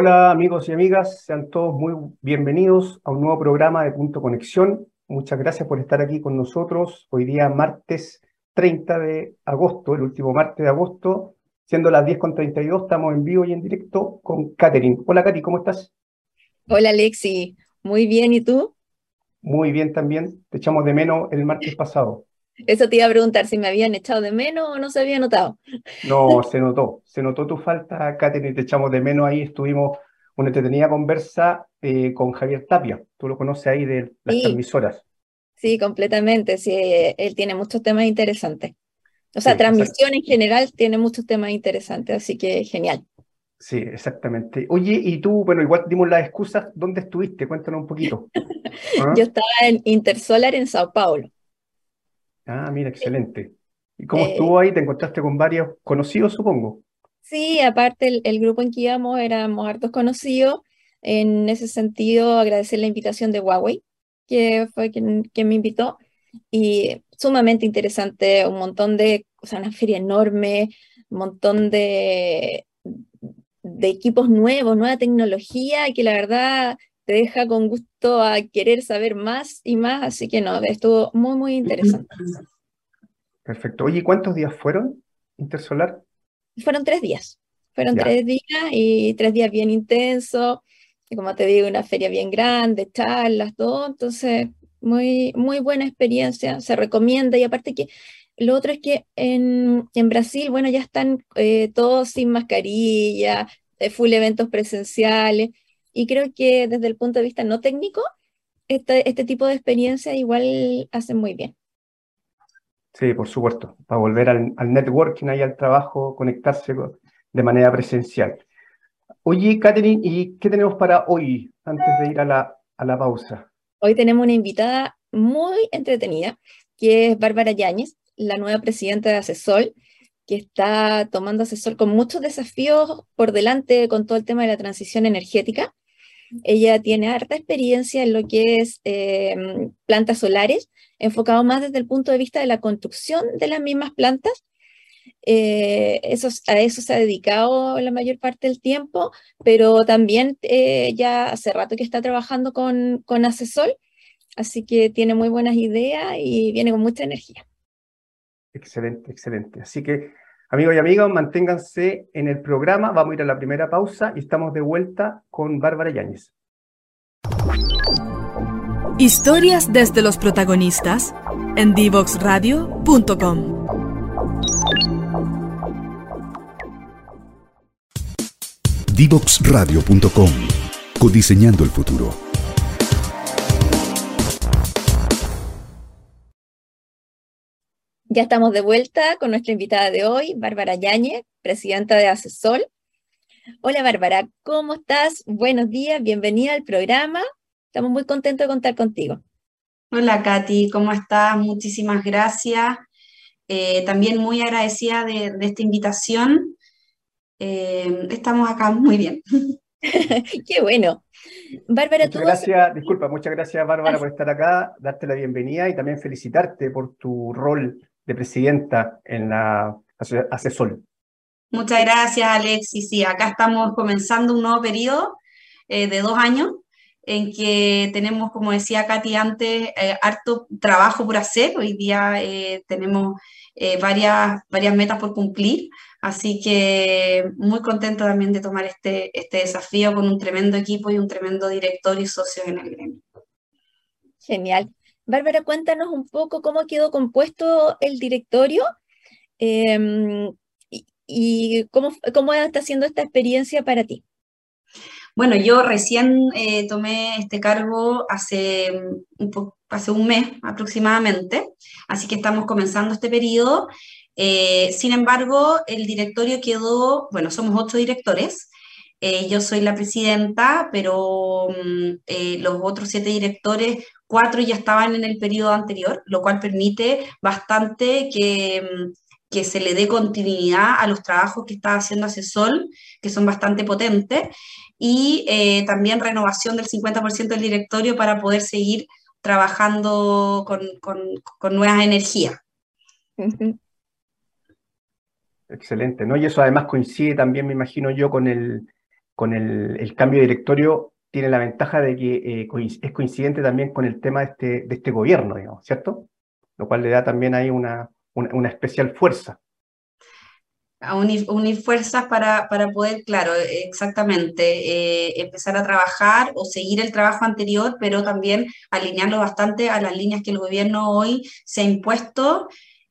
Hola amigos y amigas, sean todos muy bienvenidos a un nuevo programa de Punto Conexión. Muchas gracias por estar aquí con nosotros. Hoy día martes 30 de agosto, el último martes de agosto, siendo las 10.32, estamos en vivo y en directo con Katherine. Hola Katy, ¿cómo estás? Hola Alexi, muy bien, ¿y tú? Muy bien también, te echamos de menos el martes pasado. Eso te iba a preguntar si me habían echado de menos o no se había notado. No, se notó, se notó tu falta, Katherine, te echamos de menos ahí, estuvimos una entretenida conversa eh, con Javier Tapia, tú lo conoces ahí de las transmisoras. Sí, completamente, sí, él tiene muchos temas interesantes. O sea, transmisión en general tiene muchos temas interesantes, así que genial. Sí, exactamente. Oye, y tú, bueno, igual dimos las excusas, ¿dónde estuviste? Cuéntanos un poquito. ¿Ah? Yo estaba en Intersolar en Sao Paulo. Ah, mira, excelente. ¿Y cómo eh, estuvo ahí? ¿Te encontraste con varios conocidos, supongo? Sí, aparte el, grupo en que íbamos éramos hartos conocidos. En ese sentido, agradecer la invitación de Huawei, que fue quien, me invitó. Y sumamente interesante, un montón de, o sea, una feria enorme, un montón de, de equipos nuevos, nueva tecnología, que la verdad te deja con gusto a querer saber más y más, así que no, estuvo muy, muy interesante. Perfecto. Oye, ¿cuántos días fueron Intersolar? Fueron tres días. Fueron tres días y tres días bien intensos. Y como te digo, una feria bien grande, charlas, todo. Entonces, muy, muy buena experiencia. Se recomienda. Y aparte que lo otro es que en, en Brasil, bueno, ya están eh, todos sin mascarilla, eh, full eventos presenciales. Y creo que desde el punto de vista no técnico, este, este tipo de experiencia igual hacen muy bien. Sí, por supuesto, para volver al, networking, y al trabajo, conectarse de manera presencial. Oye, Catherine, ¿y qué tenemos para hoy, antes de ir a la, a la pausa? Hoy tenemos una invitada muy entretenida, que es Bárbara Yáñez, la nueva presidenta de Asesol, que está tomando Asesol con muchos desafíos por delante con todo el tema de la transición energética. Ella tiene harta experiencia en lo que es em, plantas solares, enfocado más desde el punto de vista de la construcción de las mismas plantas. Eh, eso, a eso se ha dedicado la mayor parte del tiempo, pero también eh, ya hace rato que está trabajando con, con Asesol, así que tiene muy buenas ideas y viene con mucha energía. Excelente, excelente. Así que Amigos y amigas, manténganse en el programa. Vamos a ir a la primera pausa y estamos de vuelta con Bárbara Yáñez. Historias desde los protagonistas en divoxradio.com. Divoxradio.com. Codiseñando el futuro. Ya estamos de vuelta con nuestra invitada de hoy, Bárbara Yáñez, presidenta de Asesol. Hola Bárbara, ¿cómo estás? Buenos días, bienvenida al programa. Estamos muy contentos de contar contigo. Hola Katy, ¿cómo estás? Muchísimas gracias. Eh, también muy agradecida de, esta invitación. Eh, estamos acá muy bien. Qué bueno. Bárbara, muchas gracias, disculpa, muchas gracias Bárbara por estar acá, darte la bienvenida y también felicitarte por tu rol de presidenta en la Asesol. Muchas gracias, Alexis. Sí, acá estamos comenzando un nuevo periodo eh, de dos años en que tenemos, como decía Katy antes, eh, harto trabajo por hacer. Hoy día eh, tenemos varias, varias metas por cumplir, así que muy contento también de tomar este, este desafío con un tremendo equipo y un tremendo director y socios en el gremio. Genial. Bárbara, cuéntanos un poco cómo quedó compuesto el directorio em, y, cómo, cómo, está siendo esta experiencia para ti. Bueno, yo recién eh, tomé este cargo hace un, hace un mes aproximadamente, así que estamos comenzando este periodo. Eh, sin embargo, el directorio quedó, bueno, somos ocho directores, eh, yo soy la presidenta, pero mm, los otros siete directores cuatro ya estaban en el periodo anterior, lo cual permite bastante que, mm, que se le dé continuidad a los trabajos que está haciendo Asesol, que son bastante potentes, y eh, también renovación del 50% del directorio para poder seguir trabajando con, con, nuevas energías. Excelente, ¿no? Y eso además coincide también, me imagino yo, con el, con el, cambio de directorio tiene la ventaja de que eh, es coincidente también con el tema de este, de este gobierno, digamos, ¿cierto? Lo cual le da también ahí una, una, especial fuerza. A unir, fuerzas para, para, poder, claro, exactamente, eh, empezar a trabajar o seguir el trabajo anterior, pero también alinearlo bastante a las líneas que el gobierno hoy se ha impuesto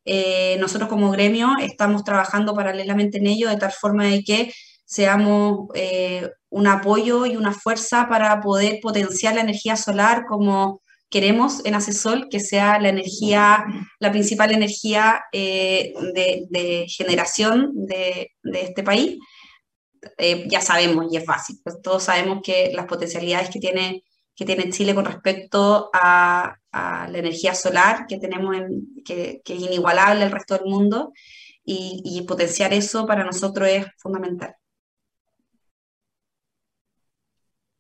eh, nosotros como gremio estamos trabajando paralelamente en ello de tal forma de que seamos eh, un apoyo y una fuerza para poder potenciar la energía solar como queremos en Acesol, que sea la energía, la principal energía eh, de, generación de, este país. ya sabemos, y es básico, todos sabemos que las potencialidades que tiene que tiene Chile con respecto a, la energía solar que tenemos, en, que, es inigualable al resto del mundo, y, potenciar eso para nosotros es fundamental.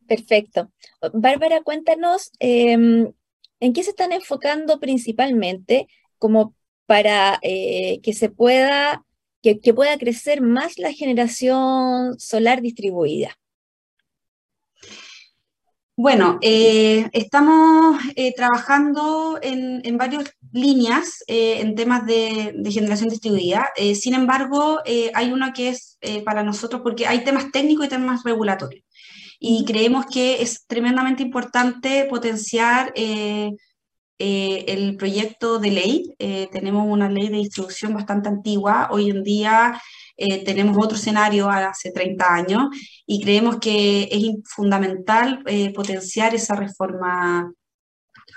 Perfecto. Bárbara, cuéntanos em, en qué se están enfocando principalmente como para eh, que se pueda, que, pueda crecer más la generación solar distribuida. Bueno, eh, estamos eh, trabajando en, varias líneas en temas de, generación distribuida. sin embargo, hay una que es para nosotros porque hay temas técnicos y temas regulatorios. Y creemos que es tremendamente importante potenciar el proyecto de ley. tenemos una ley de distribución bastante antigua. Hoy en día eh, tenemos otro escenario hace 30 años y creemos que es fundamental eh, potenciar esa reforma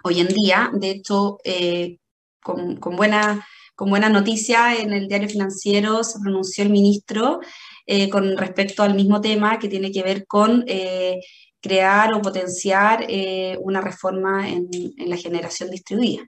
hoy en día. De hecho, eh, con, con, buena, con buena noticia en el diario financiero se pronunció el ministro con respecto al mismo tema que tiene que ver con crear o potenciar una reforma en, en, la generación distribuida.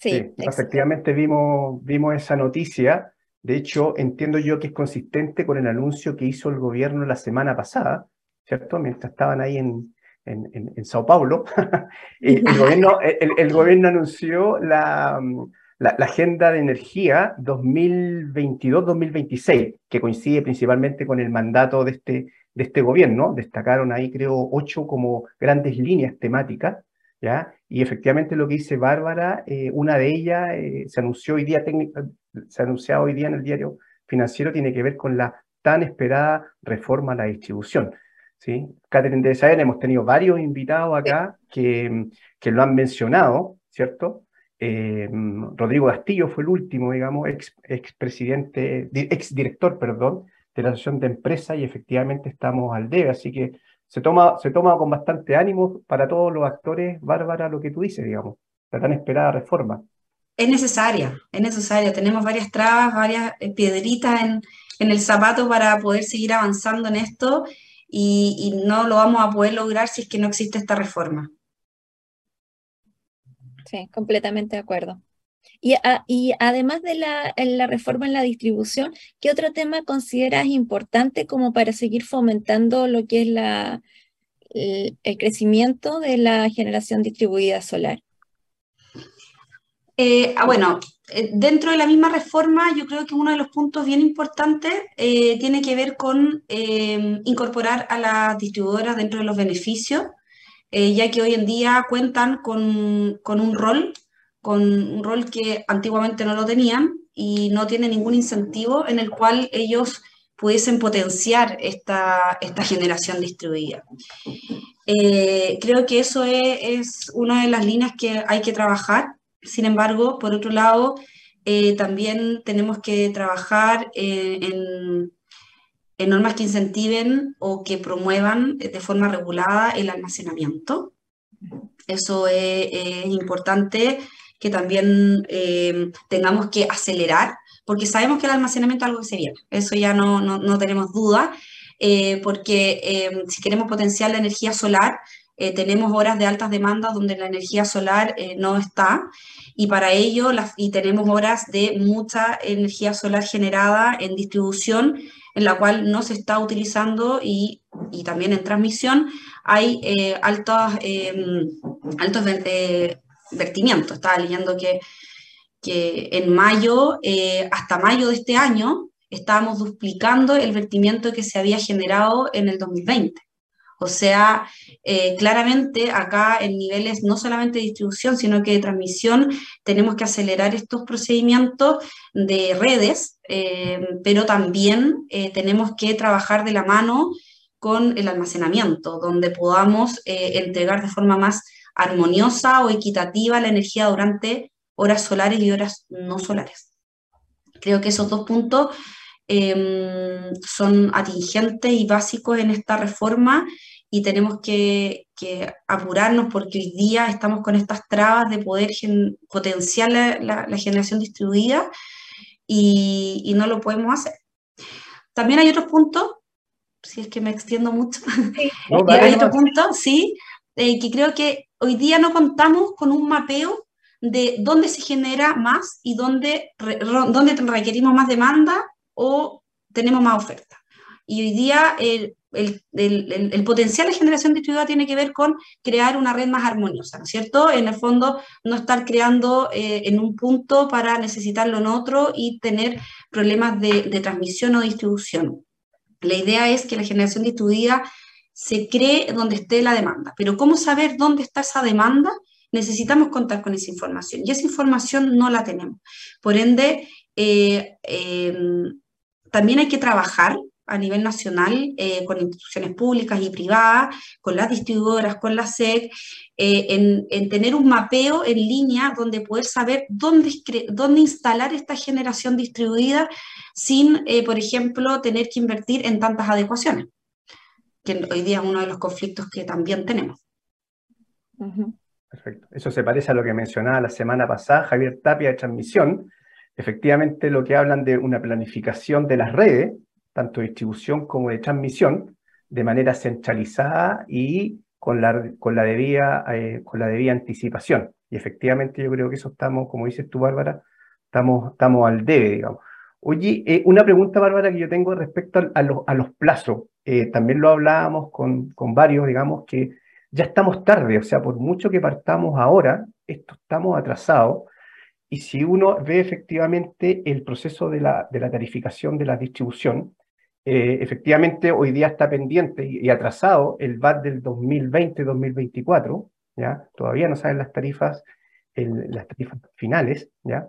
Sí, efectivamente vimos, vimos esa noticia. De hecho, entiendo yo que es consistente con el anuncio que hizo el gobierno la semana pasada, ¿cierto? Mientras estaban ahí en, en, Sao Paulo, eh, el, gobierno, el, gobierno anunció la, la, Agenda de Energía 2022-2026, que coincide principalmente con el mandato de este, de este gobierno. Destacaron ahí, creo, ocho como grandes líneas temáticas ¿ya? Y efectivamente lo que dice Bárbara, eh, una de ellas eh, se anunció hoy día se ha anunciado hoy día en el diario financiero, tiene que ver con la tan esperada reforma a la distribución. ¿sí? Catherine de Saber, hemos tenido varios invitados acá que, que lo han mencionado, ¿cierto? Eh, Rodrigo Castillo fue el último, digamos, ex, ex presidente, ex director, perdón, de la Asociación de Empresas y efectivamente estamos al debe, así que se toma, se toma con bastante ánimo para todos los actores, Bárbara, lo que tú dices, digamos, la tan esperada reforma. Es necesaria, es necesaria. Tenemos varias trabas, varias eh, piedritas en, en el zapato para poder seguir avanzando en esto y, y no lo vamos a poder lograr si es que no existe esta reforma. Sí, completamente de acuerdo. Y, además de la, reforma en la distribución, ¿qué otro tema consideras importante como para seguir fomentando lo que es la, el, crecimiento de la generación distribuida solar? Eh, ah, bueno, eh, dentro de la misma reforma, yo creo que uno de los puntos bien importantes eh, tiene que ver con incorporar a las distribuidoras dentro de los beneficios, ya que hoy en día cuentan con, con un rol con un rol que antiguamente no lo tenían y no tiene ningún incentivo en el cual ellos pudiesen potenciar esta, esta generación distribuida. Eh, creo que eso es, una de las líneas que hay que trabajar. Sin embargo, por otro lado, eh, también tenemos que trabajar en, normas que incentiven o que promuevan de forma regulada el almacenamiento. Eso es, importante que también eh, tengamos que acelerar, porque sabemos que el almacenamiento es algo que se viene, eso ya no, no, no tenemos duda, eh, porque eh, si queremos potenciar la energía solar, tenemos horas de altas demandas donde la energía solar no está, y para ello y tenemos horas de mucha energía solar generada en distribución, en la cual no se está utilizando y, y también en transmisión hay altos, altos vertimiento. Estaba leyendo que, que en mayo, eh, hasta mayo de este año, estábamos duplicando el vertimiento que se había generado en el 2020. O sea, eh, claramente acá en niveles no solamente de distribución, sino que de transmisión, tenemos que acelerar estos procedimientos de redes, eh, pero también eh, tenemos que trabajar de la mano con el almacenamiento, donde podamos entregar de forma más armoniosa o equitativa la energía durante horas solares y horas no solares. Creo que esos dos puntos em, son atingentes y básicos en esta reforma y tenemos que, apurarnos porque hoy día estamos con estas trabas de poder potenciar la, generación distribuida y, no lo podemos hacer. También hay otros puntos, si es que me extiendo mucho, hay otro punto, sí, eh, que creo que hoy día no contamos con un mapeo de dónde se genera más y dónde, dónde requerimos más demanda o tenemos más oferta. Y hoy día el, el, potencial de generación distribuida tiene que ver con crear una red más armoniosa, ¿no es cierto? En el fondo, no estar creando eh, en un punto para necesitarlo en otro y tener problemas de, de transmisión o distribución. La idea es que la generación distribuida se cree donde esté la demanda. Pero ¿cómo saber dónde está esa demanda? Necesitamos contar con esa información y esa información no la tenemos. Por ende, eh, em, también hay que trabajar a nivel nacional eh, con instituciones públicas y privadas, con las distribuidoras, con la SEC, eh, en, tener un mapeo en línea donde poder saber dónde, dónde instalar esta generación distribuida sin, por ejemplo, tener que invertir en tantas adecuaciones que hoy día es uno de los conflictos que también tenemos. Perfecto. Eso se parece a lo que mencionaba la semana pasada Javier Tapia de transmisión. Efectivamente, lo que hablan de una planificación de las redes, tanto de distribución como de transmisión, de manera centralizada y con la, con la, debida, eh, con la debida anticipación. Y efectivamente yo creo que eso estamos, como dices tú, Bárbara, estamos, estamos al debe, digamos. Oye, eh, una pregunta, Bárbara, que yo tengo respecto a, los, a los plazos. Eh, también lo hablábamos con, con, varios, digamos, que ya estamos tarde, o sea, por mucho que partamos ahora, esto estamos atrasados. Y si uno ve efectivamente el proceso de la, de la tarificación de la distribución, eh, efectivamente hoy día está pendiente y, atrasado el VAT del 2020-2024, ¿ya? Todavía no saben las tarifas, las tarifas finales, ¿ya?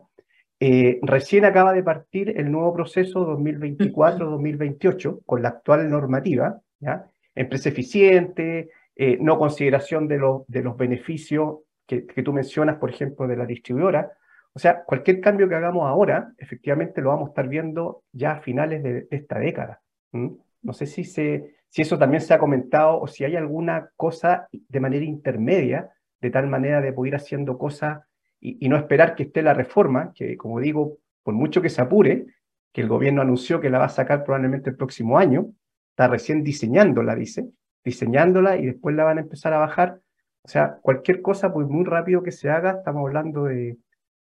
Eh, recién acaba de partir el nuevo proceso 2024-2028 con la actual normativa, ¿ya? empresa eficiente, eh, no consideración de, de los beneficios que, tú mencionas, por ejemplo, de la distribuidora. O sea, cualquier cambio que hagamos ahora, efectivamente lo vamos a estar viendo ya a finales de, esta década. No sé si, se, si eso también se ha comentado o si hay alguna cosa de manera intermedia, de tal manera de poder ir haciendo cosas y, no esperar que esté la reforma, que como digo, por mucho que se apure, que el gobierno anunció que la va a sacar probablemente el próximo año, está recién diseñándola, dice, diseñándola y después la van a empezar a bajar. O sea, cualquier cosa, pues muy rápido que se haga, estamos hablando de,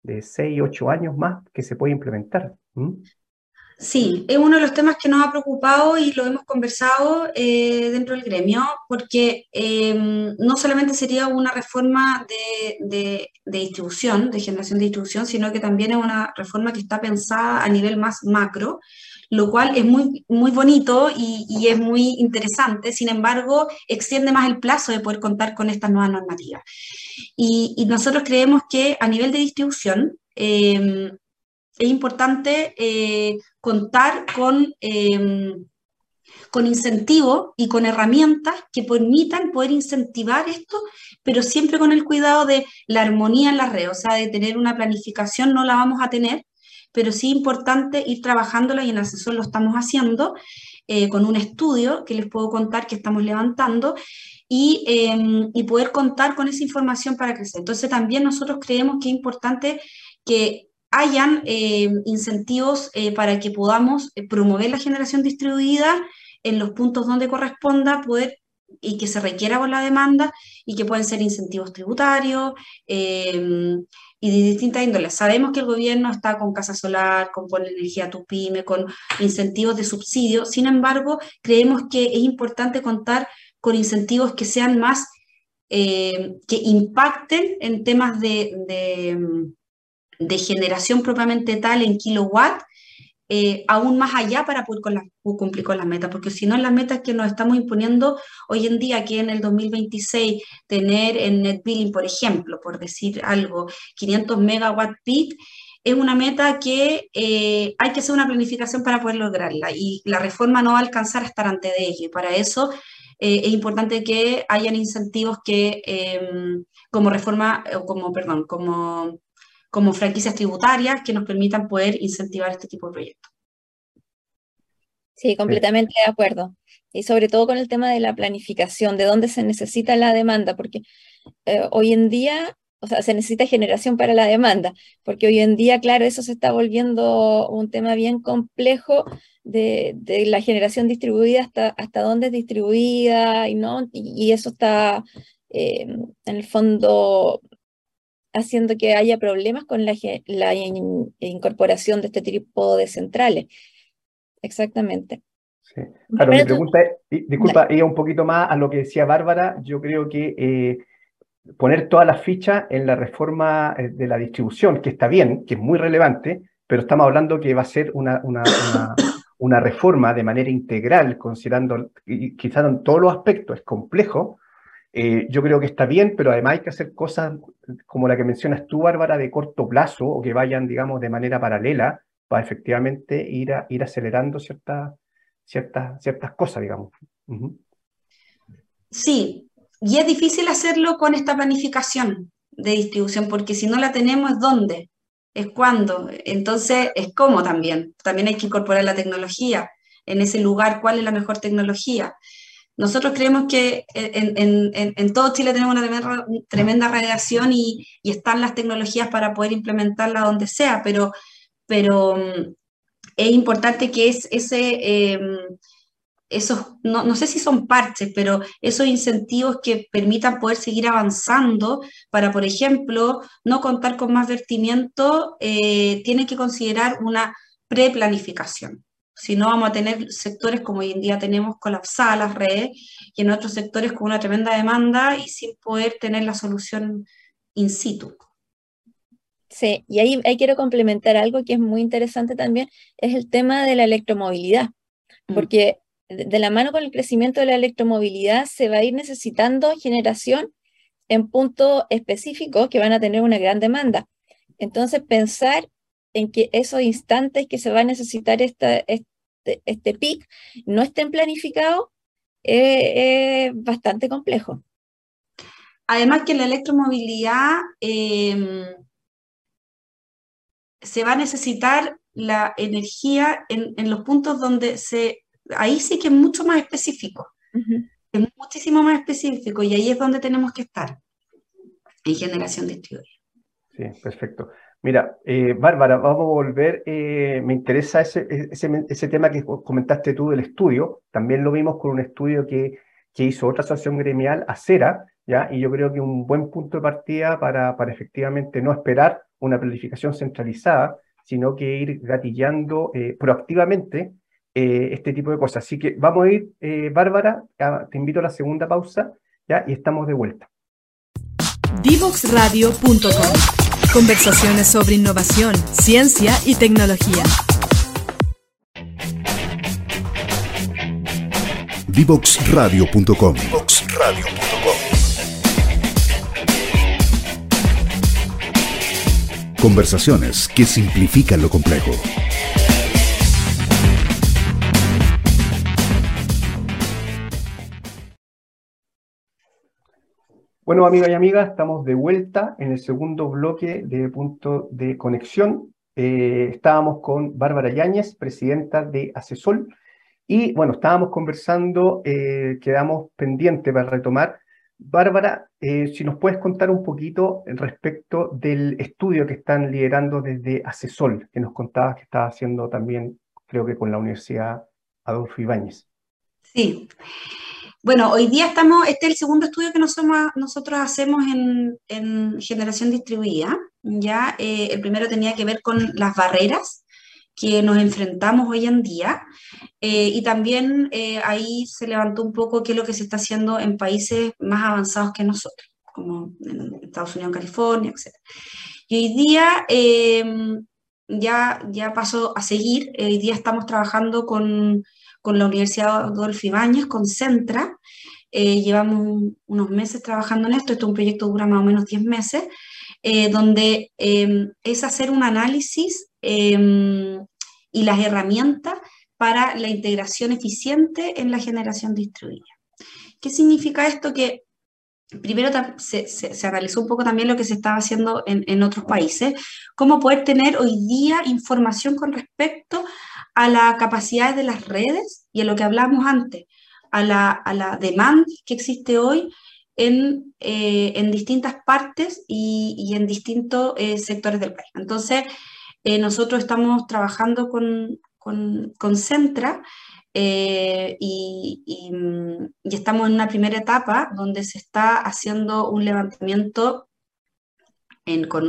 de 6, 8 años más que se puede implementar. Sí, es uno de los temas que nos ha preocupado y lo hemos conversado eh, dentro del gremio, porque em, no solamente sería una reforma de, distribución, de generación de distribución, sino que también es una reforma que está pensada a nivel más macro, lo cual es muy, muy bonito y, es muy interesante, sin embargo, extiende más el plazo de poder contar con estas nuevas normativas. Y, nosotros creemos que a nivel de distribución, em, es importante eh, contar con, em, con incentivos y con herramientas que permitan poder incentivar esto, pero siempre con el cuidado de la armonía en la red, o sea, de tener una planificación no la vamos a tener, pero sí importante ir trabajándola y en asesor lo estamos haciendo eh, con un estudio que les puedo contar que estamos levantando y, em, y poder contar con esa información para crecer. Entonces también nosotros creemos que es importante que hayan eh, incentivos eh, para que podamos eh, promover la generación distribuida en los puntos donde corresponda, poder y que se requiera con la demanda y que pueden ser incentivos tributarios em, y de distintas índoles. Sabemos que el gobierno está con casa solar, con Pon Energía Tu Pyme, con incentivos de subsidio, sin embargo, creemos que es importante contar con incentivos que sean más, que impacten en temas de de generación propiamente tal en kilowatt eh, aún más allá para poder cumplir con las metas, porque si no, las metas que nos estamos imponiendo hoy en día, que en el 2026 tener en net billing, por ejemplo, por decir algo, 500 megawatt peak, es una meta que eh, hay que hacer una planificación para poder lograrla y la reforma no va a alcanzar a estar ante de ello. Y para eso eh, es importante que hayan incentivos que, em, como reforma, o como, perdón, como como franquicias tributarias que nos permitan poder incentivar este tipo de proyectos. Sí, completamente de acuerdo. Y sobre todo con el tema de la planificación, de dónde se necesita la demanda, porque eh, hoy en día, o sea, se necesita generación para la demanda, porque hoy en día, claro, eso se está volviendo un tema bien complejo de, la generación distribuida hasta, dónde es distribuida y, no, y, eso está eh, en el fondo haciendo que haya problemas con la, la incorporación de este tipo de centrales. Exactamente. Sí. Claro, mi pregunta es, disculpa, iba un poquito más a lo que decía Bárbara. Yo creo que eh, poner todas las fichas en la reforma eh, de la distribución, que está bien, que es muy relevante, pero estamos hablando que va a ser una, una, una, reforma de manera integral, considerando quizás en todos los aspectos, es complejo, eh, yo creo que está bien, pero además hay que hacer cosas como la que mencionas tú, Bárbara, de corto plazo o que vayan, digamos, de manera paralela para efectivamente ir, ir acelerando ciertas, ciertas, ciertas cosas, digamos. Sí, y es difícil hacerlo con esta planificación de distribución, porque si no la tenemos, ¿dónde? Es cuándo. Entonces, es cómo también. También hay que incorporar la tecnología en ese lugar, cuál es la mejor tecnología. Nosotros creemos que en, todo Chile tenemos una tremenda, radiación y, están las tecnologías para poder implementarla donde sea, pero, mm, es importante que em, esos, no, no, sé si son parches, pero esos incentivos que permitan poder seguir avanzando para, por ejemplo, no contar con más vertimiento, eh, tienen que considerar una preplanificación. Si no, vamos a tener sectores como hoy en día tenemos colapsadas las redes y en otros sectores con una tremenda demanda y sin poder tener la solución in situ. Sí, y ahí, quiero complementar algo que es muy interesante también, es el tema de la electromovilidad, mm. porque de la mano con el crecimiento de la electromovilidad se va a ir necesitando generación en puntos específicos que van a tener una gran demanda. Entonces, pensar en que esos instantes que se va a necesitar esta, este, este PIC no estén planificados es bastante complejo. Además que la electromovilidad em, se va a necesitar la energía en, los puntos donde se, ahí sí que es mucho más específico, es muchísimo más específico y ahí es donde tenemos que estar, en generación distribuida. Sí, perfecto. Mira, eh, Bárbara, vamos a volver. Eh, me interesa ese, ese, tema que comentaste tú del estudio. También lo vimos con un estudio que, que hizo otra asociación gremial, Acera, ¿ya? y yo creo que un buen punto de partida para, para efectivamente no esperar una planificación centralizada, sino que ir gatillando eh, proactivamente este tipo de cosas. Así que vamos a ir, Bárbara, te invito a la segunda pausa, ¿ya? y estamos de vuelta. Divoxradio.com Conversaciones sobre innovación, ciencia y tecnología. Divoxradio.com Conversaciones que simplifican lo complejo. Bueno, amigas y amigas, estamos de vuelta en el segundo bloque de punto de conexión. Eh, estábamos con Bárbara Yáñez, presidenta de Asesol, y bueno, estábamos conversando, eh, quedamos pendientes para retomar. Bárbara, eh, si nos puedes contar un poquito respecto del estudio que están liderando desde Asesol, que nos contabas que estaba haciendo también, creo que con la Universidad Adolfo Ibáñez. Sí. Bueno, hoy día estamos, este es el segundo estudio que nosotros, hacemos en, generación distribuida. Ya, eh, el primero tenía que ver con las barreras que nos enfrentamos hoy en día eh, y también eh, ahí se levantó un poco qué es lo que se está haciendo en países más avanzados que nosotros, como en Estados Unidos, California, etc. Y hoy día ya, ya pasó a seguir. Hoy día estamos trabajando con, con la Universidad Adolfo Ibáñez, con Centra. Eh, llevamos unos meses trabajando en esto. Esto es un proyecto que dura más o menos 10 meses, eh, donde em, es hacer un análisis em, y las herramientas para la integración eficiente en la generación distribuida. ¿Qué significa esto? Que primero se, se, analizó un poco también lo que se estaba haciendo en, en, otros países, cómo poder tener hoy día información con respecto a la capacidad de las redes y a lo que hablamos antes, a la, a la demanda que existe hoy en, eh, en distintas partes y, y en distintos eh, sectores del país. Entonces, eh, nosotros estamos trabajando con, con, con Centra eh, y, y, estamos en una primera etapa donde se está haciendo un levantamiento,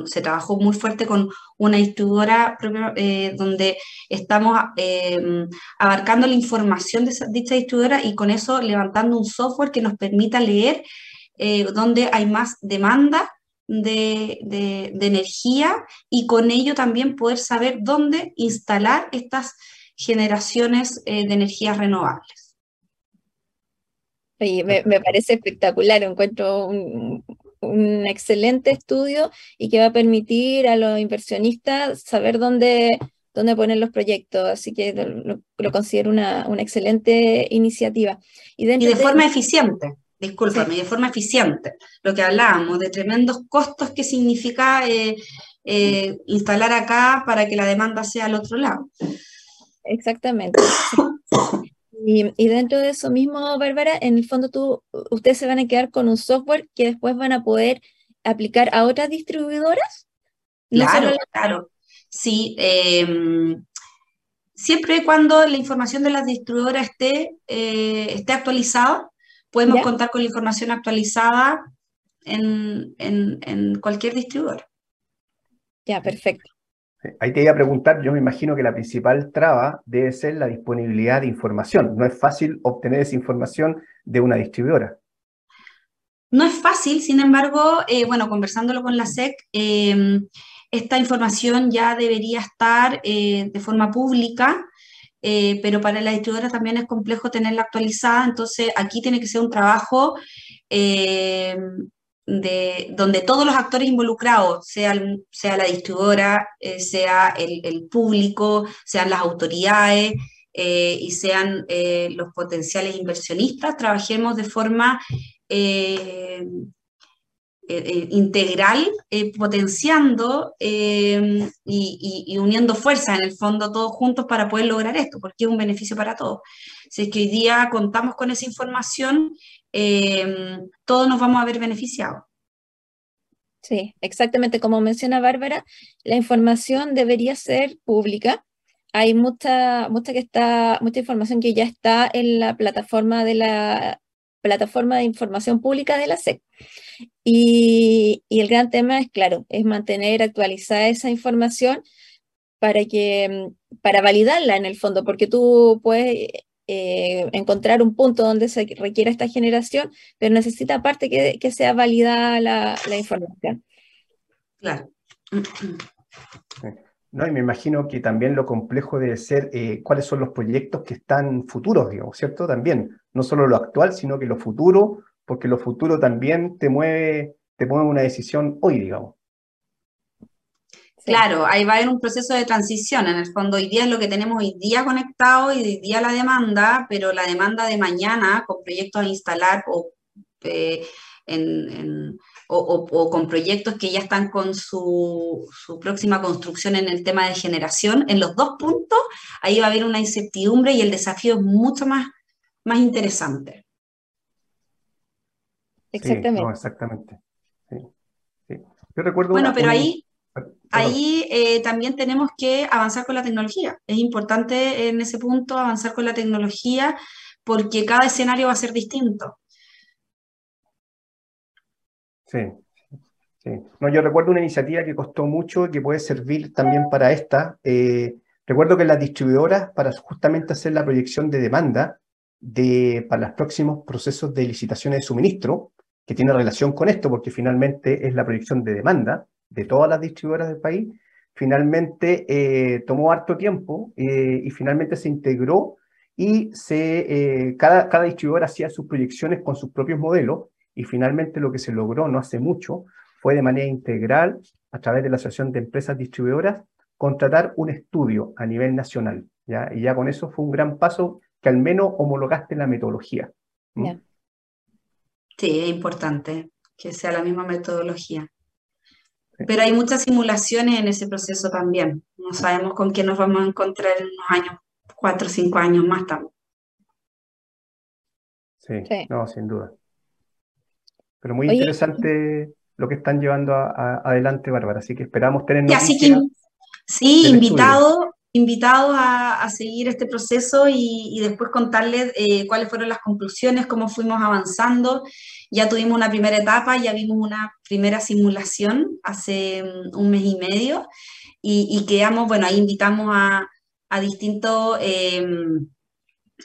se trabajó muy fuerte con una distribuidora eh, donde estamos eh, abarcando la información de esa, dicha distribuidora y con eso levantando un software que nos permita leer eh, donde hay más demanda de, de, energía y con ello también poder saber dónde instalar estas generaciones eh, de energías renovables. Sí, me, me, parece espectacular, encuentro un, un, excelente estudio y que va a permitir a los inversionistas saber dónde, dónde poner los proyectos, así que lo, lo considero una, una, excelente iniciativa. Y, y de, de, forma eficiente, discúlpame, sí. de forma eficiente, lo que hablábamos, de tremendos costos que significa eh, eh, instalar acá para que la demanda sea al otro lado. Exactamente. Y, y, dentro de eso mismo, Bárbara, en el fondo tú, ustedes se van a quedar con un software que después van a poder aplicar a otras distribuidoras. ¿No claro, la... claro. Sí, eh, siempre y cuando la información de las distribuidoras esté, eh, esté actualizada, podemos ¿Ya? contar con la información actualizada en, en, en cualquier distribuidor. Ya, perfecto. Ahí te iba a preguntar, yo me imagino que la principal traba debe ser la disponibilidad de información. No es fácil obtener esa información de una distribuidora. No es fácil, sin embargo, eh, bueno, conversándolo con la SEC, eh, esta información ya debería estar eh, de forma pública, eh, pero para la distribuidora también es complejo tenerla actualizada, entonces aquí tiene que ser un trabajo eh, de, donde todos los actores involucrados, sea, sea la distribuidora, eh, sea el, el, público, sean las autoridades eh, y sean eh, los potenciales inversionistas, trabajemos de forma eh, eh, integral, potenciando y, y, uniendo fuerzas en el fondo todos juntos para poder lograr esto, porque es un beneficio para todos. Si es que hoy día contamos con esa información, eh, todos nos vamos a ver beneficiados. Sí, exactamente como menciona Bárbara, la información debería ser pública. Hay mucha, mucha, que está, mucha información que ya está en la plataforma de la plataforma de información pública de la SEC. Y, el gran tema es, claro, es mantener actualizada esa información para que para validarla en el fondo, porque tú puedes eh, encontrar un punto donde se requiera esta generación, pero necesita aparte que, que sea validada la, la, información. Claro. Y me imagino que también lo complejo debe ser eh, cuáles son los proyectos que están futuros, digamos, ¿cierto? También, no solo lo actual, sino que lo futuro, porque lo futuro también te mueve, te mueve una decisión hoy, digamos. Claro, ahí va a haber un proceso de transición. En el fondo, hoy día es lo que tenemos hoy día conectado y hoy día la demanda, pero la demanda de mañana con proyectos a instalar o, eh, en, o, o, o, con proyectos que ya están con su, su, próxima construcción en el tema de generación, en los dos puntos, ahí va a haber una incertidumbre y el desafío es mucho más, más interesante. Exactamente. Sí, no, exactamente. Sí, sí. Yo recuerdo bueno, pero ahí ahí eh, también tenemos que avanzar con la tecnología. Es importante en ese punto avanzar con la tecnología porque cada escenario va a ser distinto. Sí, sí. No, yo recuerdo una iniciativa que costó mucho y que puede servir también para esta. Eh, recuerdo que las distribuidoras, para justamente hacer la proyección de demanda de, para los próximos procesos de licitaciones de suministro, que tiene relación con esto, porque finalmente es la proyección de demanda, de todas las distribuidoras del país, finalmente eh, tomó harto tiempo eh, y finalmente se integró y se, eh, cada, cada distribuidor hacía sus proyecciones con sus propios modelos y finalmente lo que se logró no hace mucho fue de manera integral, a través de la Asociación de Empresas Distribuidoras, contratar un estudio a nivel nacional. ¿ya? Y ya con eso fue un gran paso que al menos homologaste la metodología. Sí, es importante que sea la misma metodología. Pero hay muchas simulaciones en ese proceso también. No sabemos con quién nos vamos a encontrar en unos años, cuatro o cinco años más también. Sí, no, sin duda. Pero muy interesante lo que están llevando adelante, Bárbara. Así que esperamos tener noticias. sí, invitado, invitados a, seguir este proceso y, después contarles eh, cuáles fueron las conclusiones, cómo fuimos avanzando. Ya tuvimos una primera etapa, ya vimos una primera simulación hace mm, un mes y medio y, quedamos, bueno, ahí invitamos a, distintos... Em,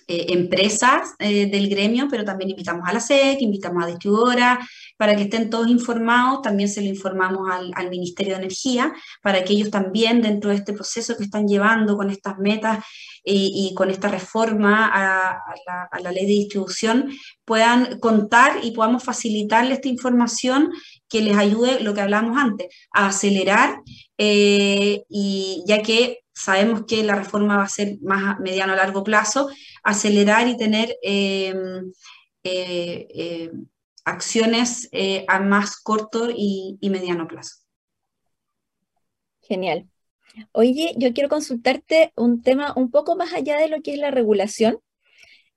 eh, empresas eh, del gremio, pero también invitamos a la SEC, invitamos a distribuidoras, para que estén todos informados. También se lo informamos al, Ministerio de Energía, para que ellos también, dentro de este proceso que están llevando con estas metas eh, y con esta reforma a, la, ley de distribución, puedan contar y podamos facilitarles esta información que les ayude, lo que hablamos antes, a acelerar, y ya que sabemos que la reforma va a ser más a mediano a largo plazo, acelerar y tener eh, eh, eh, acciones a más corto y, mediano plazo. Genial. Oye, yo quiero consultarte un tema un poco más allá de lo que es la regulación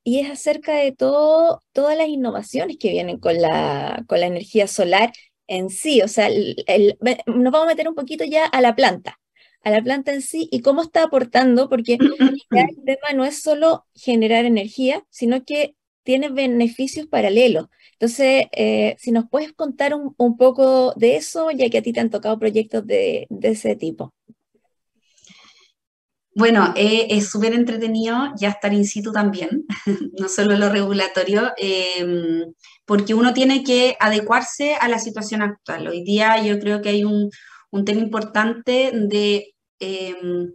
y es acerca de todo, todas las innovaciones que vienen con la, con la energía solar en sí. O sea, nos vamos a meter un poquito ya a la planta a la planta en sí y cómo está aportando, porque el tema no es solo generar energía, sino que tiene beneficios paralelos. Entonces, eh, si nos puedes contar un, poco de eso, ya que a ti te han tocado proyectos de, ese tipo. Bueno, eh, es súper entretenido ya estar in situ también, no solo lo regulatorio, em, porque uno tiene que adecuarse a la situación actual. Hoy día yo creo que hay un, un tema importante de Em,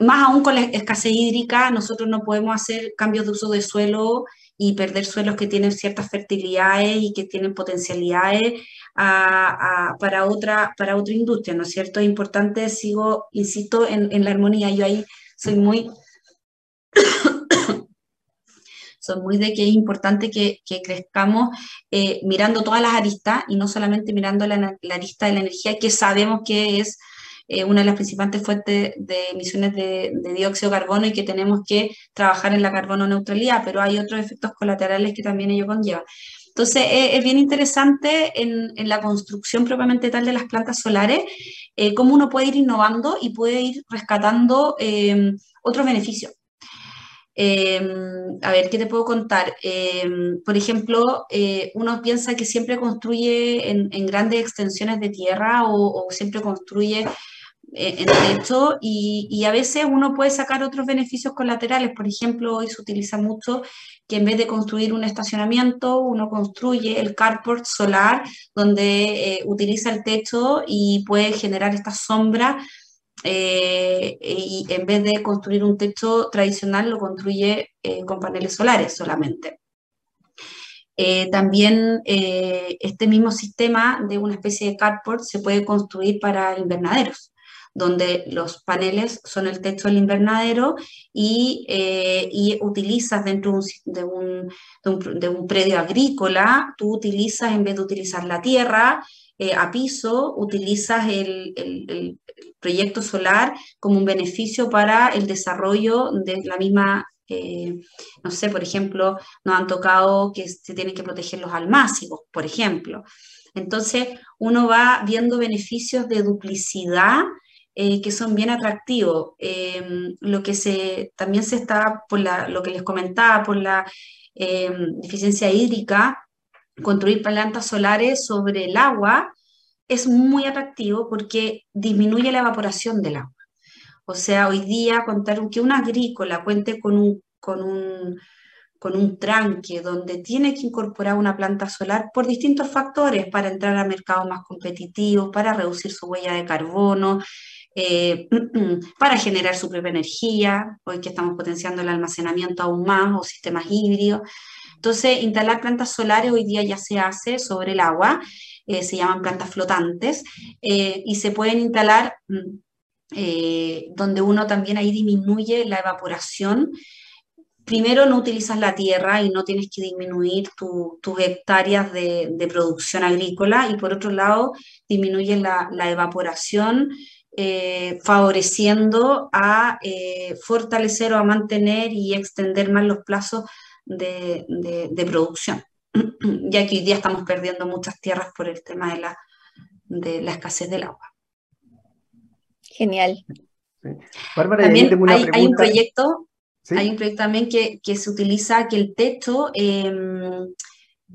más aún con la escasez hídrica, nosotros no podemos hacer cambios de uso de suelo y perder suelos que tienen ciertas fertilidades y que tienen potencialidades para, otra, para otra industria, ¿no es cierto? Es importante, sigo, insisto, en, la armonía. Yo ahí soy muy... soy muy de que es importante que, crezcamos eh, mirando todas las aristas y no solamente mirando la, la arista de la energía, que sabemos que es eh, una de las principales fuentes de emisiones de, dióxido de carbono y que tenemos que trabajar en la carbono neutralidad, pero hay otros efectos colaterales que también ello conlleva. Entonces, eh, es bien interesante en, la construcción propiamente tal de las plantas solares, eh, cómo uno puede ir innovando y puede ir rescatando otros beneficios. a ver, ¿qué te puedo contar? por ejemplo, uno piensa que siempre construye en, grandes extensiones de tierra o, siempre construye eh, en techo y, a veces uno puede sacar otros beneficios colaterales. Por ejemplo, hoy se utiliza mucho que en vez de construir un estacionamiento, uno construye el carport solar donde eh, utiliza el techo y puede generar esta sombra. Eh, y en vez de construir un techo tradicional, lo construye con paneles solares solamente. también este mismo sistema de una especie de carport se puede construir para invernaderos donde los paneles son el techo del invernadero y, eh, utilizas dentro de un, de, un, predio agrícola, tú utilizas, en vez de utilizar la tierra, eh, a piso, utilizas el, el, proyecto solar como un beneficio para el desarrollo de la misma, eh, no sé, por ejemplo, nos han tocado que se tienen que proteger los almácigos, por ejemplo. Entonces, uno va viendo beneficios de duplicidad eh, que son bien atractivos. Em, lo que se, también se está, por lo que les comentaba, por la em, deficiencia hídrica, construir plantas solares sobre el agua es muy atractivo porque disminuye la evaporación del agua. O sea, hoy día contar que una agrícola cuente con un, con un con un tranque, donde tiene que incorporar una planta solar por distintos factores para entrar a mercados más competitivos, para reducir su huella de carbono, eh, para generar su propia energía, hoy que estamos potenciando el almacenamiento aún más o sistemas híbridos. Entonces, instalar plantas solares hoy día ya se hace sobre el agua, eh, se llaman plantas flotantes, eh, y se pueden instalar mm, donde uno también ahí disminuye la evaporación primero no utilizas la tierra y no tienes que disminuir tus hectáreas de, producción agrícola y por otro lado disminuyes la, evaporación eh, favoreciendo a eh, fortalecer o a mantener y extender más los plazos de, producción, ya que hoy día estamos perdiendo muchas tierras por el tema de la, de la escasez del agua. Genial. También hay, un proyecto hay un proyecto también que, se utiliza que el techo, em,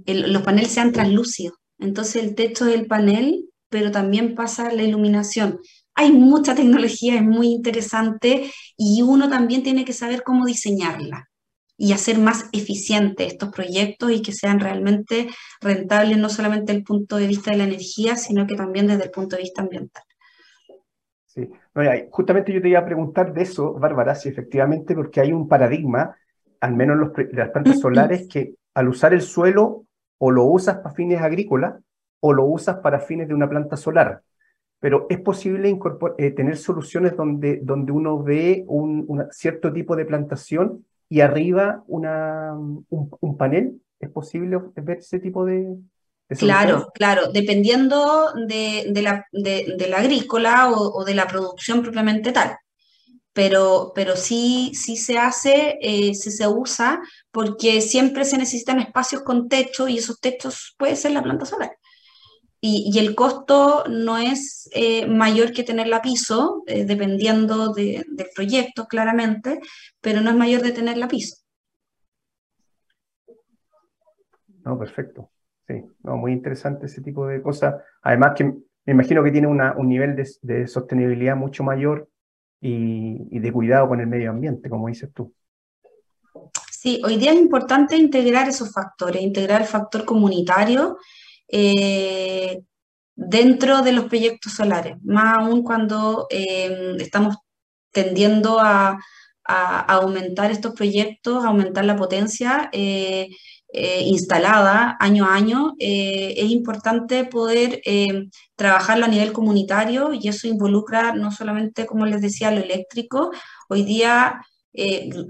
los paneles sean translúcidos. Entonces el techo del panel, pero también pasa la iluminación. Hay mucha tecnología, es muy interesante y uno también tiene que saber cómo diseñarla y hacer más eficientes estos proyectos y que sean realmente rentables no solamente desde el punto de vista de la energía, sino que también desde el punto de vista ambiental. Sí. justamente yo te iba a preguntar de eso, Bárbara, si efectivamente, porque hay un paradigma, al menos en las plantas solares, que al usar el suelo o lo usas para fines agrícolas o lo usas para fines de una planta solar. Pero es posible eh, tener soluciones donde, donde uno ve un cierto tipo de plantación y arriba una, un panel. ¿Es posible ver ese tipo de, Claro, claro, dependiendo de, la, de, la, agrícola o, de la producción propiamente tal. Pero, pero sí, sí se hace, eh, sí se usa, porque siempre se necesitan espacios con techo y esos techos puede ser la planta solar. Y, el costo no es eh, mayor que tenerla a piso, eh, dependiendo del proyecto, claramente, pero no es mayor de tenerla a piso. No, perfecto. Sí, no, muy interesante ese tipo de cosas. Además que me imagino que tiene un nivel de, sostenibilidad mucho mayor y, de cuidado con el medio ambiente, como dices tú. Sí, hoy día es importante integrar esos factores, integrar el factor comunitario eh, dentro de los proyectos solares, más aún cuando eh, estamos tendiendo a, aumentar estos proyectos, a aumentar la potencia. Eh, eh, instalada año a año, eh, es importante poder eh, trabajarlo a nivel comunitario y eso involucra no solamente, como les decía, lo eléctrico. Hoy día,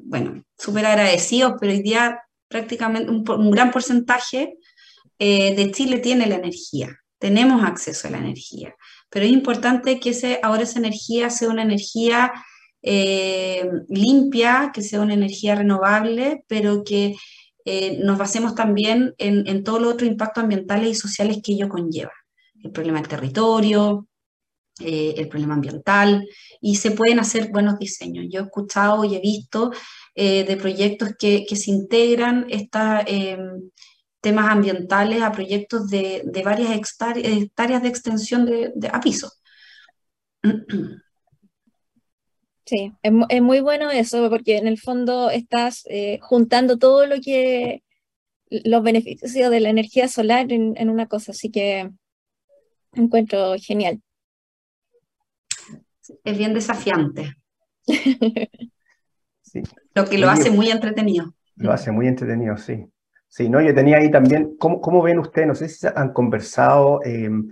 bueno, súper agradecidos, pero hoy día prácticamente un, gran porcentaje de Chile tiene la energía, tenemos acceso a la energía, pero es importante que ese, ahora esa energía sea una energía limpia, que sea una energía renovable, pero que eh, nos basemos también en, en todos los otros impactos ambientales y sociales que ello conlleva. El problema del territorio, eh, el problema ambiental, y se pueden hacer buenos diseños. Yo he escuchado y he visto eh, de proyectos que, que, se integran estos temas ambientales a proyectos de, de varias hectáreas de extensión de, de a piso. Sí, es, muy bueno eso, porque en el fondo estás eh, juntando todo lo que, los beneficios de la energía solar en, una cosa, así que encuentro genial. Es bien desafiante. Lo que lo hace muy entretenido. Lo hace muy entretenido, sí. Sí, no, yo tenía ahí también, ¿cómo, cómo ven ustedes? No sé si han conversado em,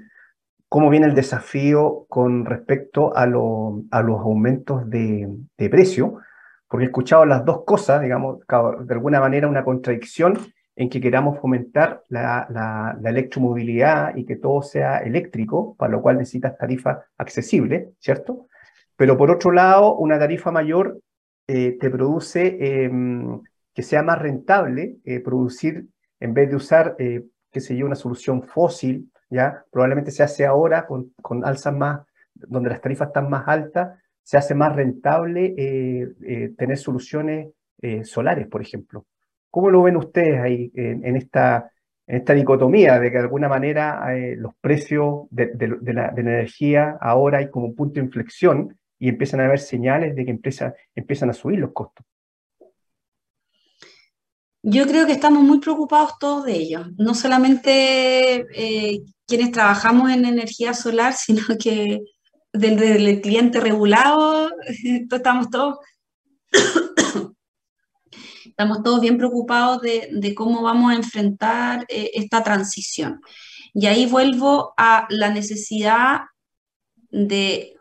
cómo viene el desafío con respecto a, los aumentos de, precio, porque he escuchado las dos cosas, digamos, de alguna manera una contradicción en que queramos fomentar la, electromovilidad y que todo sea eléctrico, para lo cual necesitas tarifa accesible, ¿cierto? Pero por otro lado, una tarifa mayor eh, te produce em, que sea más rentable eh, producir, en vez de usar, eh, qué sé yo, una solución fósil ¿ya? Probablemente se hace ahora con, con alzas más, donde las tarifas están más altas, se hace más rentable eh, eh, tener soluciones solares, por ejemplo. ¿Cómo lo ven ustedes ahí en, esta, en esta dicotomía de que de alguna manera los precios de, de, la, energía ahora hay como un punto de inflexión y empiezan a haber señales de que empieza, empiezan a subir los costos? Yo creo que estamos muy preocupados todos de ellos, no solamente eh, quienes trabajamos en energía solar, sino que desde el cliente regulado, estamos todos, estamos todos bien preocupados de, cómo vamos a enfrentar eh, esta transición. Y ahí vuelvo a la necesidad de,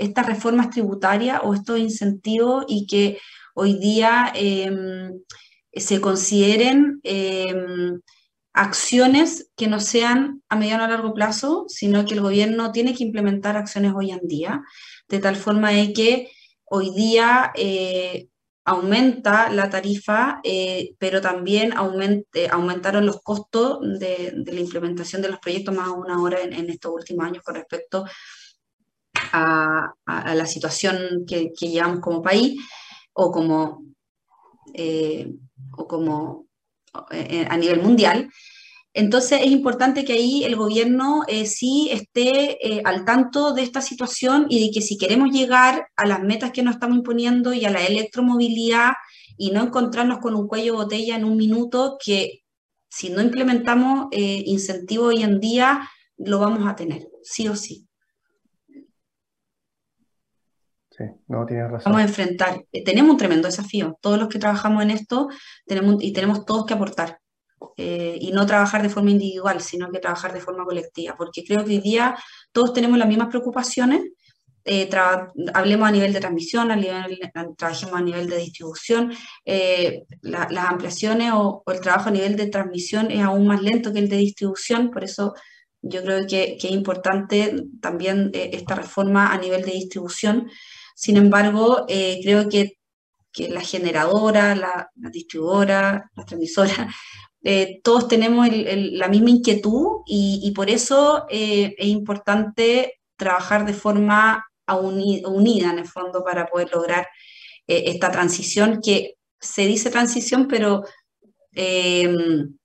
estas reformas tributarias o estos incentivos y que hoy día em, se consideren em, acciones que no sean a mediano o largo plazo, sino que el gobierno tiene que implementar acciones hoy en día, de tal forma de que hoy día eh, aumenta la tarifa, eh, pero también aumentaron los costos de, la implementación de los proyectos más aún ahora en, estos últimos años con respecto a, la situación que, llevamos como país o como eh, o como eh, a nivel mundial. Entonces es importante que ahí el gobierno eh, sí esté eh, al tanto de esta situación y de que si queremos llegar a las metas que nos estamos imponiendo y a la electromovilidad y no encontrarnos con un cuello de botella en un minuto que si no implementamos incentivos hoy en día lo vamos a tener, sí o sí. No tienes razón. Vamos a enfrentar. Eh, tenemos un tremendo desafío. Todos los que trabajamos en esto tenemos, y tenemos todos que aportar. Eh, y no trabajar de forma individual, sino que trabajar de forma colectiva, porque creo que hoy día todos tenemos las mismas preocupaciones, eh, hablemos a nivel de transmisión, a nivel, trabajemos a nivel de distribución, las ampliaciones o, el trabajo a nivel de transmisión es aún más lento que el de distribución, por eso yo creo que, que es importante también esta reforma a nivel de distribución, sin embargo, eh, creo que, la generadora, la, distribuidora, la transmisora, eh, todos tenemos la misma inquietud y, por eso eh, es importante trabajar de forma unida en el fondo para poder lograr esta transición que se dice transición, pero em,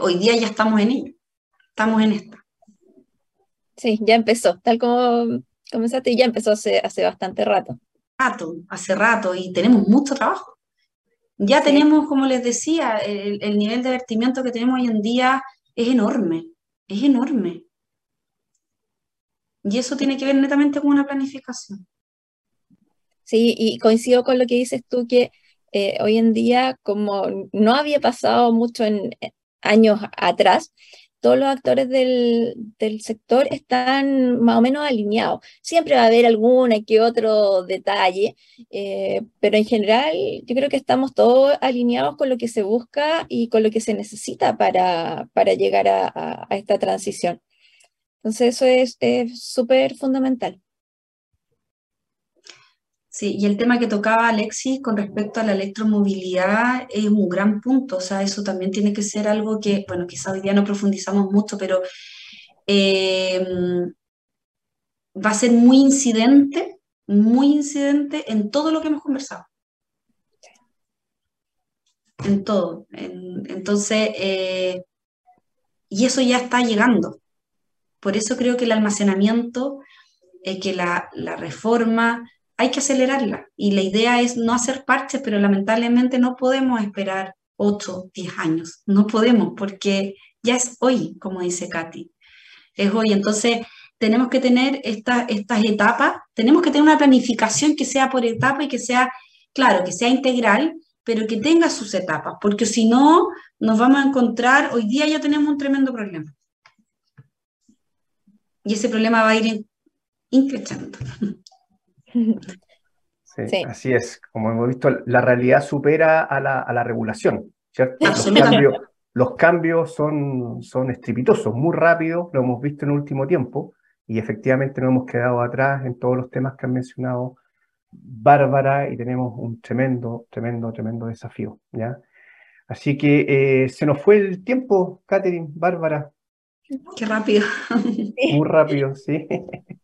hoy día ya estamos en ella, estamos en esta. Sí, ya empezó, tal como comenzaste y ya empezó hace, hace bastante rato. Rato, hace rato, y tenemos mucho trabajo. Ya tenemos, como les decía, el, nivel de vertimiento que tenemos hoy en día es enorme, es enorme. Y eso tiene que ver netamente con una planificación. Sí, y coincido con lo que dices tú, que eh, hoy en día, como no había pasado mucho en años atrás, todos los actores del, sector están más o menos alineados. Siempre va a haber alguna que otro detalle, eh, pero en general yo creo que estamos todos alineados con lo que se busca y con lo que se necesita para, para llegar a, esta transición. Entonces eso es súper fundamental. Sí, y el tema que tocaba Alexis con respecto a la electromovilidad es un gran punto, o sea, eso también tiene que ser algo que, bueno, quizá hoy día no profundizamos mucho, pero em, va a ser muy incidente, muy incidente en todo lo que hemos conversado. En todo. entonces, eh, y eso ya está llegando. Por eso creo que el almacenamiento, eh, que la reforma, hay que acelerarla. Y la idea es no hacer parches, pero lamentablemente no podemos esperar 8, 10 años. No podemos, porque ya es hoy, como dice Katy. Es hoy. Entonces, tenemos que tener estas etapas, tenemos que tener una planificación que sea por etapa y que sea, claro, que sea integral, pero que tenga sus etapas, porque si no, nos vamos a encontrar, hoy día ya tenemos un tremendo problema. Y ese problema va a ir increciendo. Sí, así es. Como hemos visto, la realidad supera a la, regulación, ¿cierto? Los cambios, son, son estrepitosos, muy rápidos, lo hemos visto en el último tiempo, y efectivamente no hemos quedado atrás en todos los temas que han mencionado Bárbara, y tenemos un tremendo, tremendo, tremendo desafío, ¿ya? Así que eh, se nos fue el tiempo, Catherine, Bárbara. Qué rápido. Muy rápido, sí.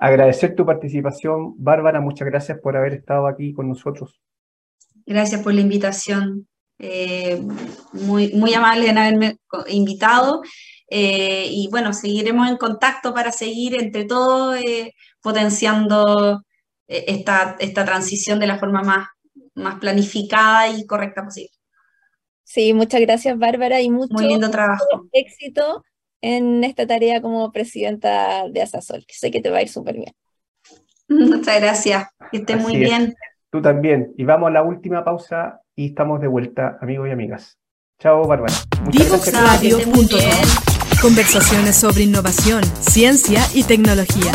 Agradecer tu participación, Bárbara, muchas gracias por haber estado aquí con nosotros. Gracias por la invitación. Eh, muy, muy amable en haberme invitado. Eh, y bueno, seguiremos en contacto para seguir entre todos eh, potenciando esta, esta transición de la forma más, más planificada y correcta posible. Sí, muchas gracias Bárbara y mucho Muy lindo trabajo. éxito en esta tarea como presidenta de Asasol, que sé que te va a ir súper bien. Muchas gracias, que esté muy bien. Tú también. Y vamos a la última pausa y estamos de vuelta, amigos y amigas. Chao, Bárbara. Divoxradio.com Conversaciones sobre innovación, ciencia y tecnología.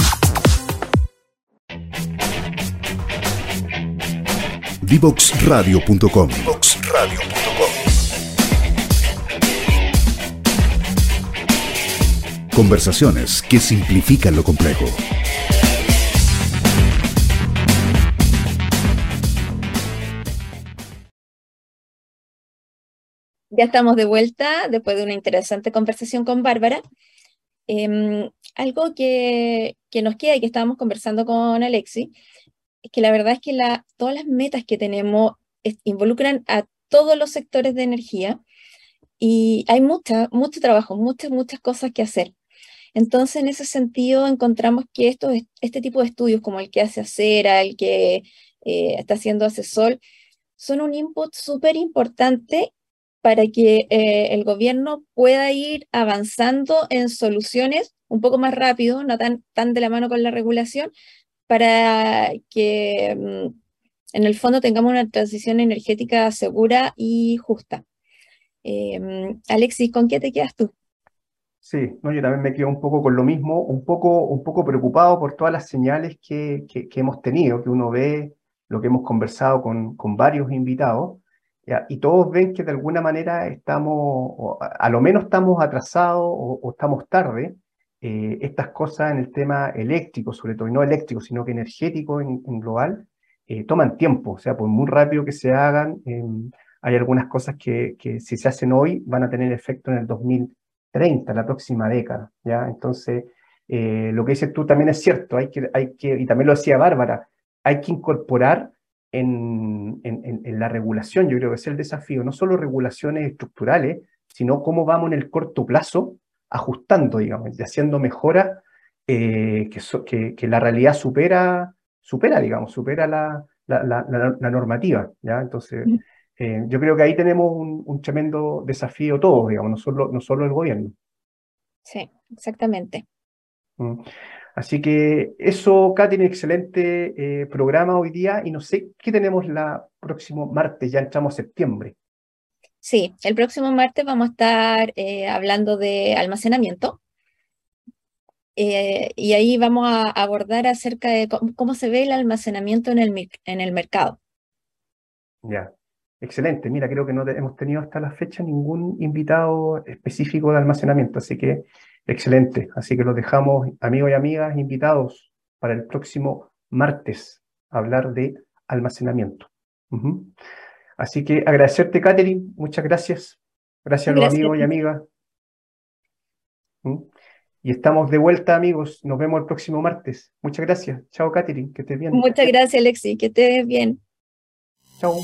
Divoxradio.com Conversaciones que simplifican lo complejo. Ya estamos de vuelta después de una interesante conversación con Bárbara. Em, algo que, nos queda y que estábamos conversando con Alexi, es que la verdad es que todas las metas que tenemos involucran a todos los sectores de energía y hay mucha, mucho trabajo, muchas, muchas cosas que hacer. Entonces, en ese sentido, encontramos que esto, este tipo de estudios, como el que hace Acera, el que eh, está haciendo Asesor, son un input súper importante para que eh, el gobierno pueda ir avanzando en soluciones un poco más rápido, no tan, de la mano con la regulación, para que mm, en el fondo tengamos una transición energética segura y justa. Em, Alexis, ¿con qué te quedas tú? Sí, no, yo también me quedo un poco con lo mismo, un poco, un poco preocupado por todas las señales que, que, hemos tenido, que uno ve lo que hemos conversado con, con varios invitados, y todos ven que de alguna manera estamos, a lo menos estamos atrasados o, estamos tarde. Eh, estas cosas en el tema eléctrico, sobre todo, y no eléctrico, sino que energético en, global, eh, toman tiempo. O sea, por muy rápido que se hagan, em, hay algunas cosas que, que, si se hacen hoy van a tener efecto en el 2030, la próxima década. ¿ya? Entonces, eh, lo que dices tú también es cierto, hay que, hay que, y también lo decía Bárbara, hay que incorporar en, la regulación, yo creo que es el desafío, no solo regulaciones estructurales, sino cómo vamos en el corto plazo ajustando, digamos, y haciendo mejoras eh, que, que, la realidad supera, supera digamos, supera la, la, normativa, ¿ya? Entonces, eh, yo creo que ahí tenemos un, tremendo desafío todos, digamos, no solo, no solo el gobierno. Sí, exactamente. Mm. Así que eso, Katy, un excelente eh, programa hoy día y no sé qué tenemos la próximo martes, ya entramos septiembre. Sí, el próximo martes vamos a estar eh, hablando de almacenamiento eh, y ahí vamos a abordar acerca de cómo, se ve el almacenamiento en el, en el mercado. Ya, excelente. Mira, creo que no hemos tenido hasta la fecha ningún invitado específico de almacenamiento, así que Excelente. Así que los dejamos, amigos y amigas, invitados para el próximo martes a hablar de almacenamiento. Así que agradecerte, Catherine. Muchas gracias. Gracias a los amigos y amigas. Y estamos de vuelta, amigos. Nos vemos el próximo martes. Muchas gracias. Chao, Catherine. Que estés bien. Muchas gracias, Alexi. Que estés bien. Chao.